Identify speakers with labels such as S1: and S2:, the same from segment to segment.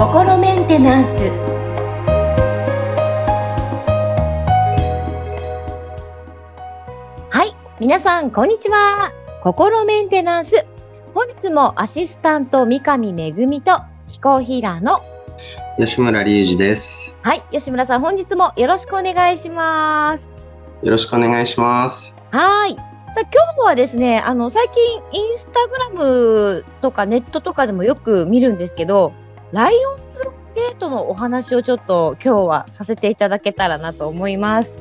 S1: 心メンテナンス。はい皆さんこんにちは。心メンテナンス。本日もアシスタント三上恵と気候ヒーラーの
S2: 吉村隆二です。
S1: はい吉村さん本日もよろしくお願いします。
S2: よろしくお願いします。
S1: はいさあ今日はですねあの最近インスタグラムとかネットとかでもよく見るんですけどライオンズゲートのお話をちょっと今日はさせていただけたらなと思います。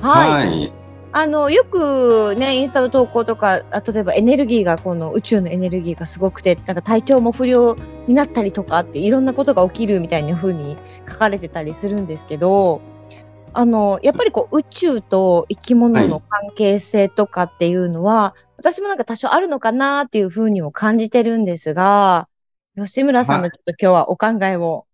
S1: はい。
S2: はい。
S1: あの、よくね、インスタの投稿とか、あ例えばエネルギーが、この宇宙のエネルギーがすごくて、なんか体調も不良になったりとかって、いろんなことが起きるみたいな風に書かれてたりするんですけど、あの、やっぱりこう、宇宙と生き物の関係性とかっていうのは、私もなんか多少あるのかなっていう風にも感じてるんですが、吉村さんのちょっと今日はお考えを。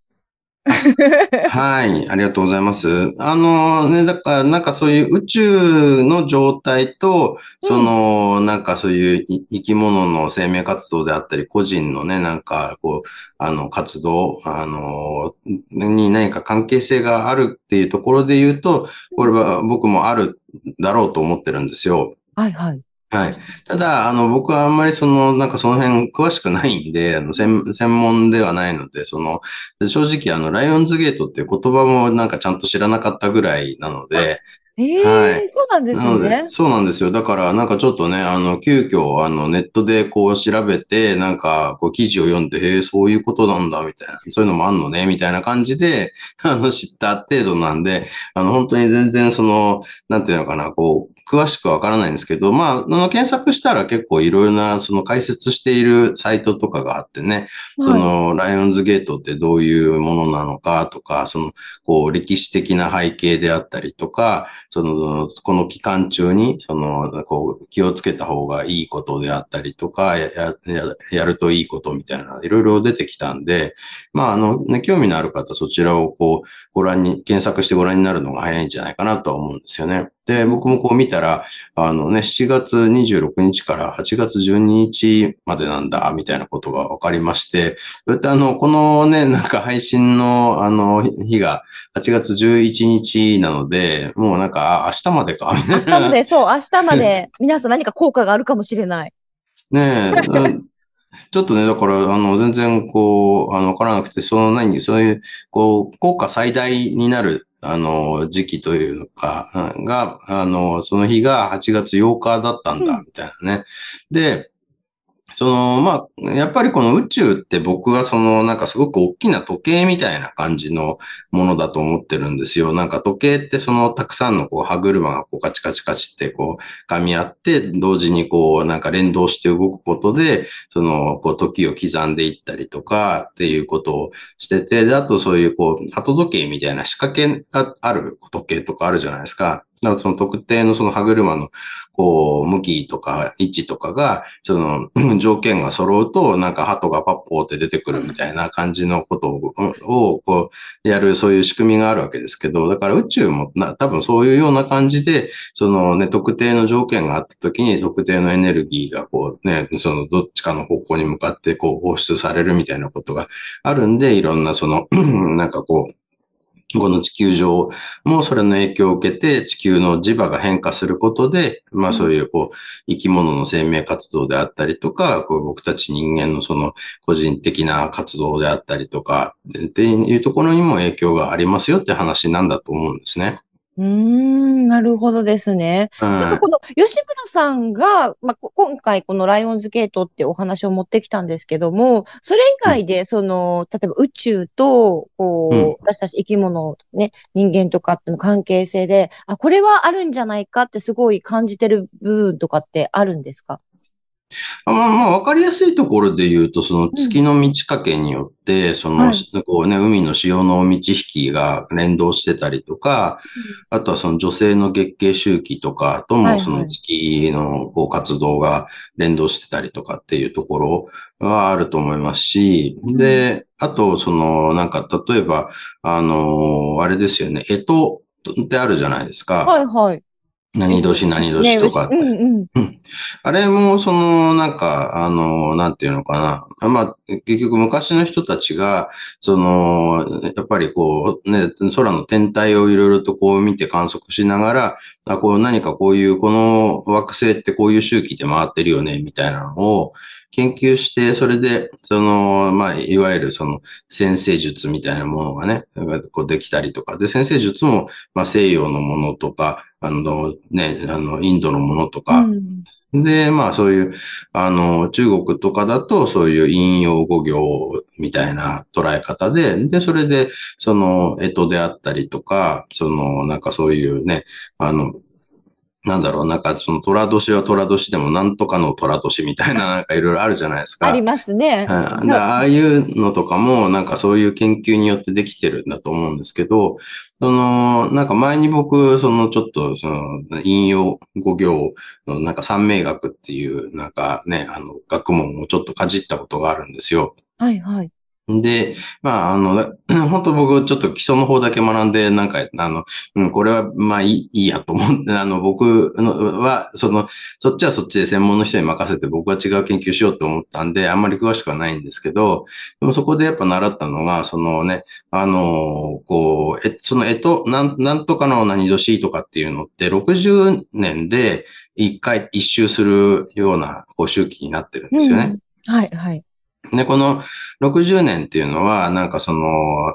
S2: はい。ありがとうございます。あのね、だから、なんかそういう宇宙の状態と、その、なんかそういうい生き物の生命活動であったり、個人のね、なんか、こう、あの、活動、あの、に何か関係性があるっていうところで言うと、これは僕もあるだろうと思ってるんですよ。
S1: はいはい。
S2: はい。ただ、あの、僕はあんまりその、なんかその辺詳しくないんで、あの、専、専門ではないので、その、正直あの、ライオンズゲートっていう言葉もなんかちゃんと知らなかったぐらいなので、
S1: ええ
S2: はい
S1: そうなんですね、。
S2: そうなんですよ。だから、なんかちょっとね、あの、急遽、あの、ネットでこう調べて、なんか、こう記事を読んで、へえ、そういうことなんだ、みたいな、そういうのもあんのね、みたいな感じで、あの、知った程度なんで、あの、本当に全然その、なんていうのかな、こう、詳しくわからないんですけど、まあ、あの、検索したら結構いろいろな、その解説しているサイトとかがあってね、そ
S1: はい
S2: の、ライオンズゲートってどういうものなのかとか、その、こう、歴史的な背景であったりとか、その、この期間中に、その、こう、気をつけた方がいいことであったりとか、や、や、ややるといいことみたいな、いろいろ出てきたんで、まあ、あの、ね、興味のある方、そちらをこう、ご覧に、検索してご覧になるのが早いんじゃないかなとは思うんですよね。で、僕もこう見たら、あのね、7月26日から8月12日までなんだ、みたいなことが分かりまして、それってあの、このね、なんか配信の、あの、日が8月11日なので、もうなんか、あ明日までか、みたいな。
S1: 明日まで、そう、明日まで、皆さん何か効果があるかもしれない。
S2: ねえ、うんちょっとね、だから、あの、全然、こう、あの、わからなくて、その何、そういう、こう、効果最大になる、あの、時期というのか、うんが、あの、その日が8月8日だったんだ、
S1: うん
S2: みたいなね。で、その、まあ、やっぱりこの宇宙って僕はその、なんかすごく大きな時計みたいな感じのものだと思ってるんですよ。なんか時計ってその、たくさんのこう、歯車がこう、カチカチカチってこう、噛み合って、同時にこう、なんか連動して動くことで、その、こう、時を刻んでいったりとかっていうことをしてて、で、あとそういうこう、鳩時計みたいな仕掛けがある時計とかあるじゃないですか。だかその特定のその歯車の、こう、向きとか位置とかが、その、条件が揃うと、なんか鳩がパッポーって出てくるみたいな感じのことを、をこう、やる、そういう仕組みがあるわけですけど、だから宇宙もな、多分そういうような感じで、そのね、特定の条件があった時に、特定のエネルギーがこうね、そのどっちかの方向に向かってこう放出されるみたいなことがあるんで、いろんなその、なんかこう、この地球上もそれの影響を受けて地球の磁場が変化することで、まあそういうこう生き物の生命活動であったりとか、こう僕たち人間のその個人的な活動であったりとかっていうところにも影響がありますよって話なんだと思うんですね。
S1: うーん、なるほどですね。なんか
S2: は
S1: この吉村さんが、まあ、こ今回このライオンズゲートってお話を持ってきたんですけども、それ以外で、その、例えば宇宙と、こう、
S2: うん。
S1: 私たち生き物、ね、人間とかっての関係性で、あ、これはあるんじゃないかってすごい感じてる部分とかってあるんですか？
S2: あまあ、まあ、わかりやすいところで言うと、その月の満ち欠けによって、その、
S1: はい
S2: こうね、海の潮の満ち引きが連動してたりとか、あとはその女性の月経周期とかとも、その月のこう活動が連動してたりとかっていうところはあると思いますし、で、あと、その、なんか、例えば、あの、あれですよね、干支ってあるじゃないですか。
S1: はいはい。
S2: 何年何年とかって。
S1: ねうんうん。
S2: あれも、その、なんか、あの、なんていうのかな。まあ、結局昔の人たちが、その、やっぱりこう、ね、空の天体をいろいろとこう見て観測しながら、あ、こう何かこういう、この惑星ってこういう周期で回ってるよね、みたいなのを研究して、それで、その、まあ、いわゆるその、先生術みたいなものがね、こうできたりとか。で、先生術も、まあ、西洋のものとか、あの、ね、あの、インドのものとか、うんで、まあそういう、あの、中国とかだとそういう引用語行みたいな捉え方で、で、それで、その、えとであったりとか、その、なんかそういうね、あの、なんだろう、なんかその虎年は虎年でもなんとかの虎年みたいな なんかいろいろあるじゃないですか。
S1: ありますね。
S2: はい、ああいうのとかもなんかそういう研究によってできてるんだと思うんですけど、その、なんか前に僕、そのちょっとその引用語行のなんか三名学っていうなんかね、あの学問をちょっとかじったことがあるんですよ。
S1: はいはい。
S2: で、まあ、あの、本当僕、ちょっと基礎の方だけ学んで、なんか、あの、うん、これは、まあいい、いいやと思って、あの、僕のは、その、そっちはそっちで専門の人に任せて、僕は違う研究しようと思ったんで、あんまり詳しくはないんですけど、でもそこでやっぱ習ったのが、そのね、あの、こう、え、その、えと、なん、なんとかの何年とかっていうのって、60年で一回一周するような、こう、周期になってるんですよね。
S1: うん、はい、はい。
S2: で、この60年っていうのは、なんかその、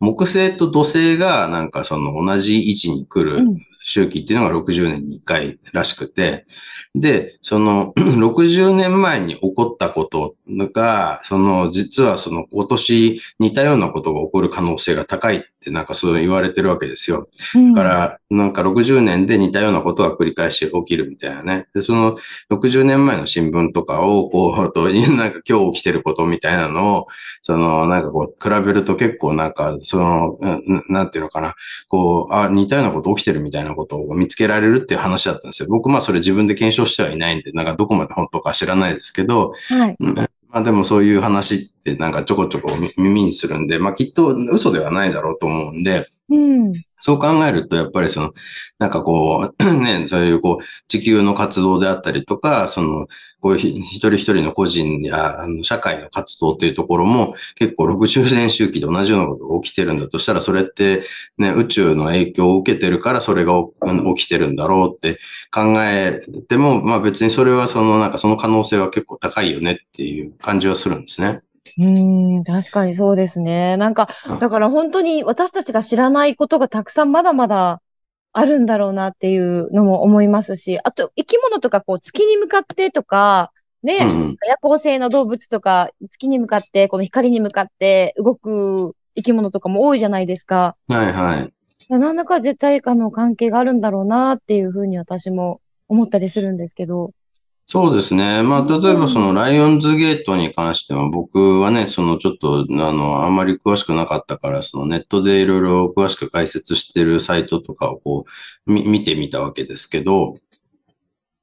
S2: 木星と土星がなんかその同じ位置に来る周期っていうのが60年に1回らしくて、で、その 60年前に起こったことが、その実はその今年似たようなことが起こる可能性が高いってなんかそう言われてるわけですよ。だから、なんか60年で似たようなことが繰り返し起きるみたいなね。で、その60年前の新聞とかを、こう、と、なんか今日起きてることみたいなのを、その、なんかこう、比べると結構なんか、その、なんていうのかな、こう、あ、似たようなこと起きてるみたいなことを見つけられるっていう話だったんですよ。僕、まあそれ自分で検証してはいないんで、なんかどこまで本当か知らないですけど、
S1: はい。
S2: まあでもそういう話ってなんかちょこちょこ耳にするんで、まあきっと嘘ではないだろうと思うんで、
S1: うん、
S2: そう考えると、やっぱりその、なんかこう、ね、そういうこう、地球の活動であったりとか、その、こういう一人一人の個人や、社会の活動っていうところも結構60年周期で同じようなことが起きてるんだとしたら、それってね、宇宙の影響を受けてるからそれが起きてるんだろうって考えても、まあ別にそれはそのなんかその可能性は結構高いよねっていう感じはするんですね。
S1: うん、確かにそうですね。なんか、だから本当に私たちが知らないことがたくさんまだまだあるんだろうなっていうのも思いますし、あと生き物とかこう月に向かってとか、ね、夜行性の動物とか月に向かって、この光に向かって動く生き物とかも多いじゃないですか。
S2: はいはい。
S1: 何らか絶対あの関係があるんだろうなっていうふうに私も思ったりするんですけど。
S2: そうですね。まあ、例えばそのライオンズゲートに関しては僕はね、そのちょっと、あの、あんまり詳しくなかったから、そのネットでいろいろ詳しく解説してるサイトとかをこう、見てみたわけですけど、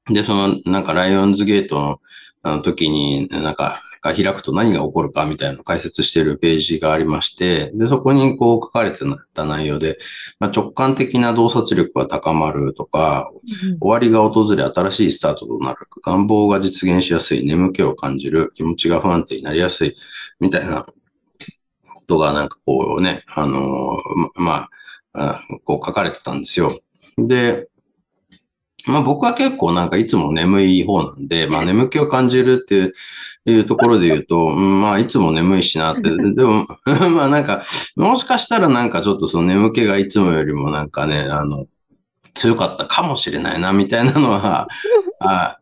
S2: で、その、なんかライオンズゲートの、あの時に、なんか、が開くと何が起こるかみたいなのを解説しているページがありまして、で、そこにこう書かれてた内容で、まあ、直感的な洞察力が高まるとか、うん、終わりが訪れ新しいスタートとなる、願望が実現しやすい、眠気を感じる、気持ちが不安定になりやすい、みたいなことがなんかこうね、あのー、まあ、こう書かれてたんですよ。で、まあ僕は結構なんかいつも眠い方なんで、まあ眠気を感じるっていうところで言うと、まあいつも眠いしなって、でも、まあなんか、もしかしたらなんかちょっとその眠気がいつもよりもなんかね、あの、強かったかもしれないな、みたいなのは、あ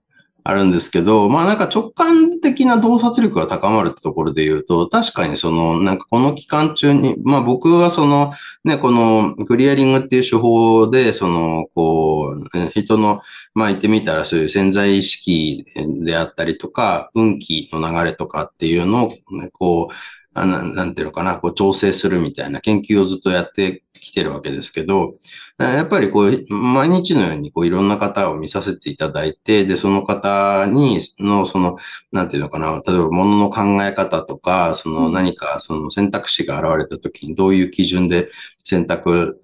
S2: あるんですけど、まあなんか直感的な洞察力が高まるってところで言うと、確かにその、なんかこの期間中に、まあ僕はその、ね、このクリアリングっていう手法で、その、こう、人の、まあ言ってみたらそういう潜在意識であったりとか、運気の流れとかっていうのを、こう、なんていうのかな、こう調整するみたいな研究をずっとやってきてるわけですけど、やっぱりこう、毎日のようにこういろんな方を見させていただいて、で、その方に、の、その、なんていうのかな、例えば物の考え方とか、その何かその選択肢が現れた時にどういう基準で選択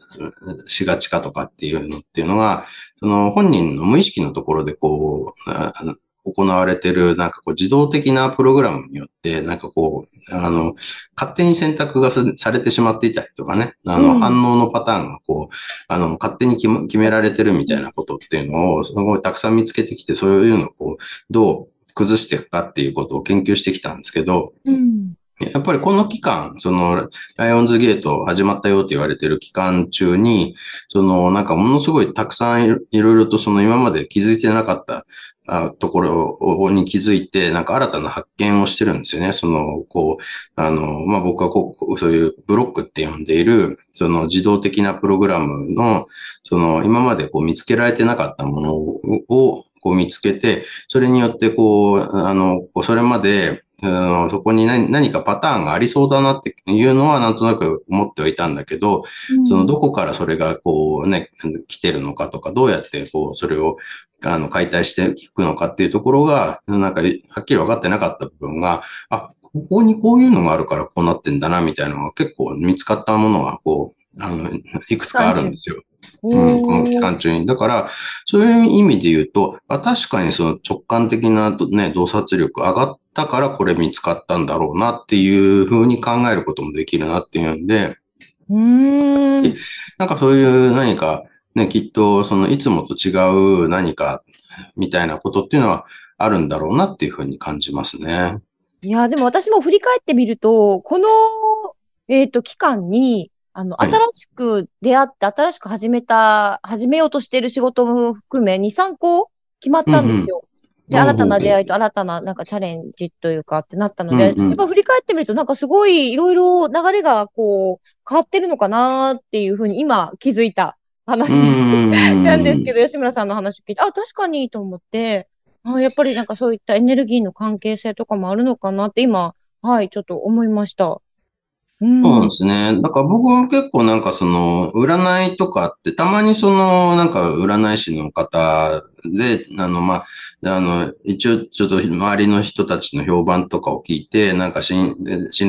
S2: しがちかとかっていうのっていうのが、その本人の無意識のところでこう、行われてる、なんかこう自動的なプログラムによって、なんかこう、あの、勝手に選択がされてしまっていたりとかね、あの、反応のパターンがこう、あの、勝手に決められてるみたいなことっていうのを、すごいたくさん見つけてきて、そういうのをこう、どう崩していくかっていうことを研究してきたんですけど、うん。やっぱりこの期間、その、ライオンズゲート始まったよって言われてる期間中に、その、なんかものすごいたくさんいろいろとその今まで気づいてなかったあところに気づいて、なんか新たな発見をしてるんですよね。その、こう、あの、まあ、僕はこう、そういうブロックって呼んでいる、その自動的なプログラムの、その、今までこう見つけられてなかったものを、こう見つけて、それによってこう、あの、それまで、あのそこに何何かパターンがありそうだなっていうのはなんとなく思ってはいたんだけど、うん、そのどこからそれがこうね、来てるのかとか、どうやってこう、それをあの解体していくのかっていうところが、なんかはっきり分かってなかった部分が、あ、ここにこういうのがあるからこうなってんだな、みたいなのが結構見つかったものがこう、あの、いくつかあるんですよ。うん、この期間中に。だから、そういう意味で言うと、あ確かにその直感的な、ね、洞察力上がったからこれ見つかったん。だろうなっていうふうに考えることもできるなっていうん。で、
S1: うん。
S2: なん。かそういう何か、ね、きっとそのいつもと違う何かみたいなことっていうのはあるん。だろうなっていうふうに感じますね。
S1: いや、でも私も振り返ってみると、この、えっ、ー、と、期間に、あの、新しく出会って、新しく始めた、始めようとしている仕事も含め、2、3個決まったんですよ。うんうん、で、新たな出会いと新たななんかチャレンジというかってなったので、うんうん、やっぱ振り返ってみるとなんかすごいいろいろ流れがこう変わってるのかなっていうふうに今気づいた話なんですけど、吉村さんの話を聞いて、あ、確かにと思って、あやっぱりなんかそういったエネルギーの関係性とかもあるのかなって今、はい、ちょっと思いました。
S2: そうですね。だから僕も結構なんかその、占いとかって、たまにその、なんか占い師の方で、あの、まあ、あの、一応ちょっと周りの人たちの評判とかを聞いて、なんか信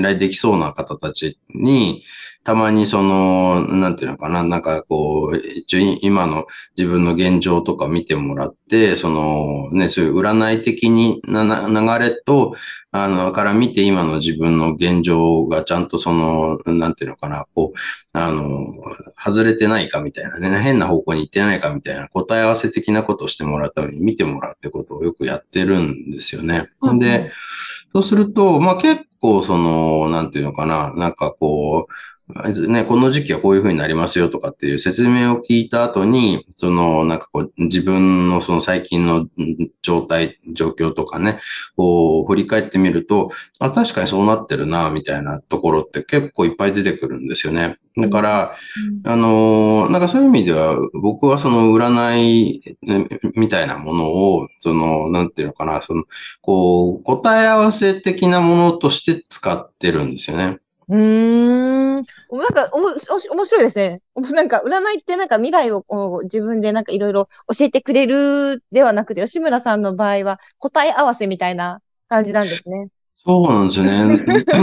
S2: 頼できそうな方たちに、たまにその、なんていうのかな、なんかこう、一応今の自分の現状とか見てもらって、そのね、そういう占い的にな流れと、あの、から見て今の自分の現状がちゃんとその、なんていうのかな、こう、あの、外れてないかみたいなね、変な方向に行ってないかみたいな答え合わせ的なことをしてもらうために見てもらうってことをよくやってるんですよね。うん、で、そうすると、まあ結構その、なんていうのかな、なんかこう、ね、この時期はこういう風になりますよとかっていう説明を聞いた後に、その、なんかこう、自分のその最近の状態、状況とかね、こう、振り返ってみると、あ、確かにそうなってるな、みたいなところって結構いっぱい出てくるんですよね。だから、うん、あの、なんかそういう意味では、僕はその占いみたいなものを、その、なんていうのかな、その、こう、答え合わせ的なものとして使ってるんですよね。
S1: うーん。うんなんか、おも、お面白いですね。なんか、占いってなんか未来を自分でなんかいろいろ教えてくれるではなくて、吉村さんの場合は答え合わせみたいな感じなんですね。
S2: そうなんですよね。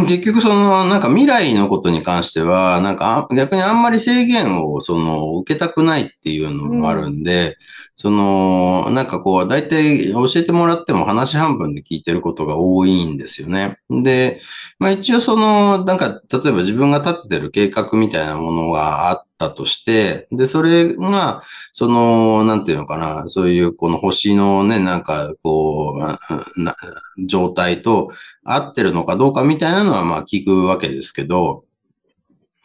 S2: 結局その、なんか未来のことに関しては、なんか逆にあんまり制限をその受けたくないっていうのもあるんで、その、なんかこう、大体教えてもらっても話半分で聞いてることが多いんですよね。で、まあ一応その、なんか、例えば自分が立ててる計画みたいなものがあったとして、で、それが、その、なんていうのかな、そういうこの星のね、なんかこう、状態と合ってるのかどうかみたいなのはまあ聞くわけですけど、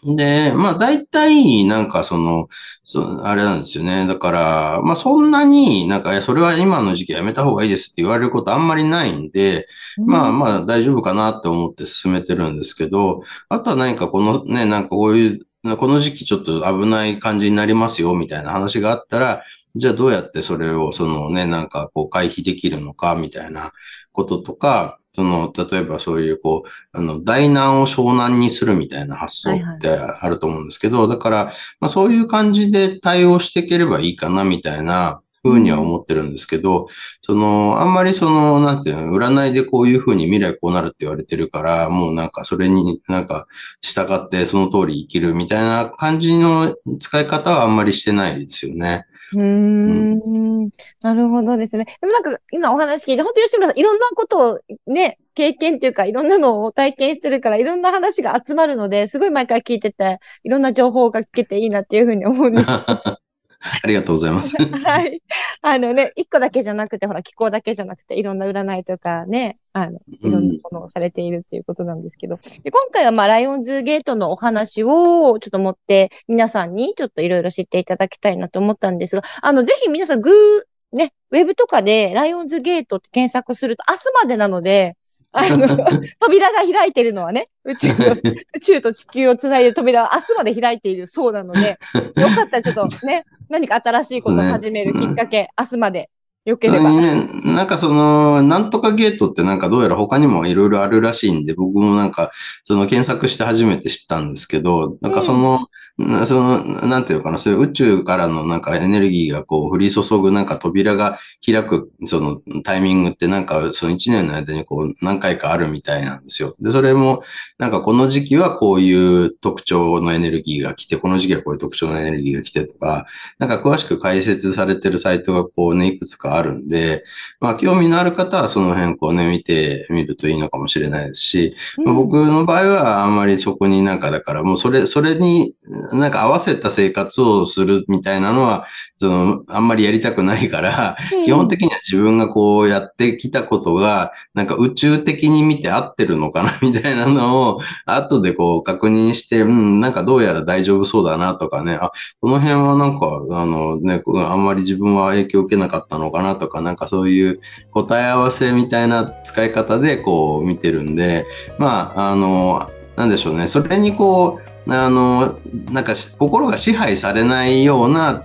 S2: で、まあ大体なんかその、そあれなんですよね。だから、まあそんなになんか、それは今の時期やめた方がいいですって言われることあんまりないんで、うん、まあまあ大丈夫かなって思って進めてるんですけど、あとは何かこのね、なんかこういう、この時期ちょっと危ない感じになりますよみたいな話があったら、じゃあどうやってそれをそのね、なんかこう回避できるのかみたいなこととか、その、例えばそういう、こう、あの、大難を小難にするみたいな発想ってあると思うんですけど、だから、まあそういう感じで対応していければいいかな、みたいなふうには思ってるんですけど、その、あんまりその、なんていうの、占いでこういうふうに未来こうなるって言われてるから、もうなんかそれになんか従ってその通り生きるみたいな感じの使い方はあんまりしてないですよね。
S1: うーん、なるほどですね。でもなんか今お話聞いて、本当吉村さんいろんなことをね、経験っていうかいろんなのを体験してるからいろんな話が集まるので、すごい毎回聞いてて、いろんな情報が聞けていいなっていうふうに思うんです
S2: ありがとうございます。
S1: はい。あのね、一個だけじゃなくて、ほら、気候だけじゃなくて、いろんな占いとかね、あの、いろんなものをされているっていうことなんですけど、で今回はまあ、ライオンズゲートのお話をちょっと持って、皆さんにちょっといろいろ知っていただきたいなと思ったんですが、あの、ぜひ皆さん、グー、ね、ウェブとかでライオンズゲートって検索すると、明日までなので、あの、扉が開いてるのはね、宇宙と、宇宙と地球をつないで扉は明日まで開いているそうなので、よかったらちょっとね、何か新しいことを始めるきっかけ、ね、明日までよければ。
S2: なんかその、なんとかゲートってなんかどうやら他にもいろいろあるらしいんで、僕もなんか、その検索して初めて知ったんですけど、なんかその、うん、その、なんていうかな、そういう宇宙からのなんかエネルギーがこう降り注ぐなんか扉が開く、そのタイミングってなんかその一年の間にこう何回かあるみたいなんですよ。で、それもなんかこの時期はこういう特徴のエネルギーが来て、この時期はこういう特徴のエネルギーが来てとか、なんか詳しく解説されてるサイトがこうね、いくつかあるんで、まあ、興味のある方はその辺こうね、見てみるといいのかもしれないですし、まあ、僕の場合はあんまりそこになんかだからもうそれ、それになんか合わせた生活をするみたいなのは、その、あんまりやりたくないから、基本的には自分がこうやってきたことが、なんか宇宙的に見て合ってるのかなみたいなのを、後でこう確認して、うん、なんかどうやら大丈夫そうだなとかね、あ、この辺はなんか、あのね、あんまり自分は影響を受けなかったのかなとか、なんかそういう答え合わせみたいな使い方でこう見てるんで、まあ、あの、なんでしょうね。それにこう、あの、なんか心が支配されないような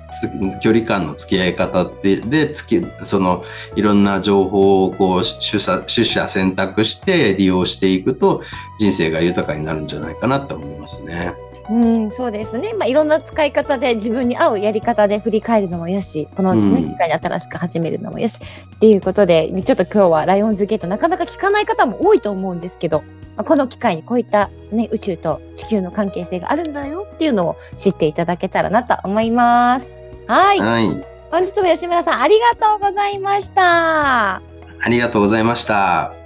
S2: 距離感の付き合い方で、で、き、その、いろんな情報をこう、取捨、取捨選択して利用していくと、人生が豊かになるんじゃないかなと思いますね。
S1: うん、そうですね。まあ、いろんな使い方で自分に合うやり方で振り返るのもよし、このね、機会に新しく始めるのもよし、っていうことで、ちょっと今日はライオンズゲートなかなか聞かない方も多いと思うんですけど、まあ、この機会にこういったね、宇宙と地球の関係性があるんだよっていうのを知っていただけたらなと思います。はい。はい。本日も吉村さんありがとうございました。
S2: ありがとうございました。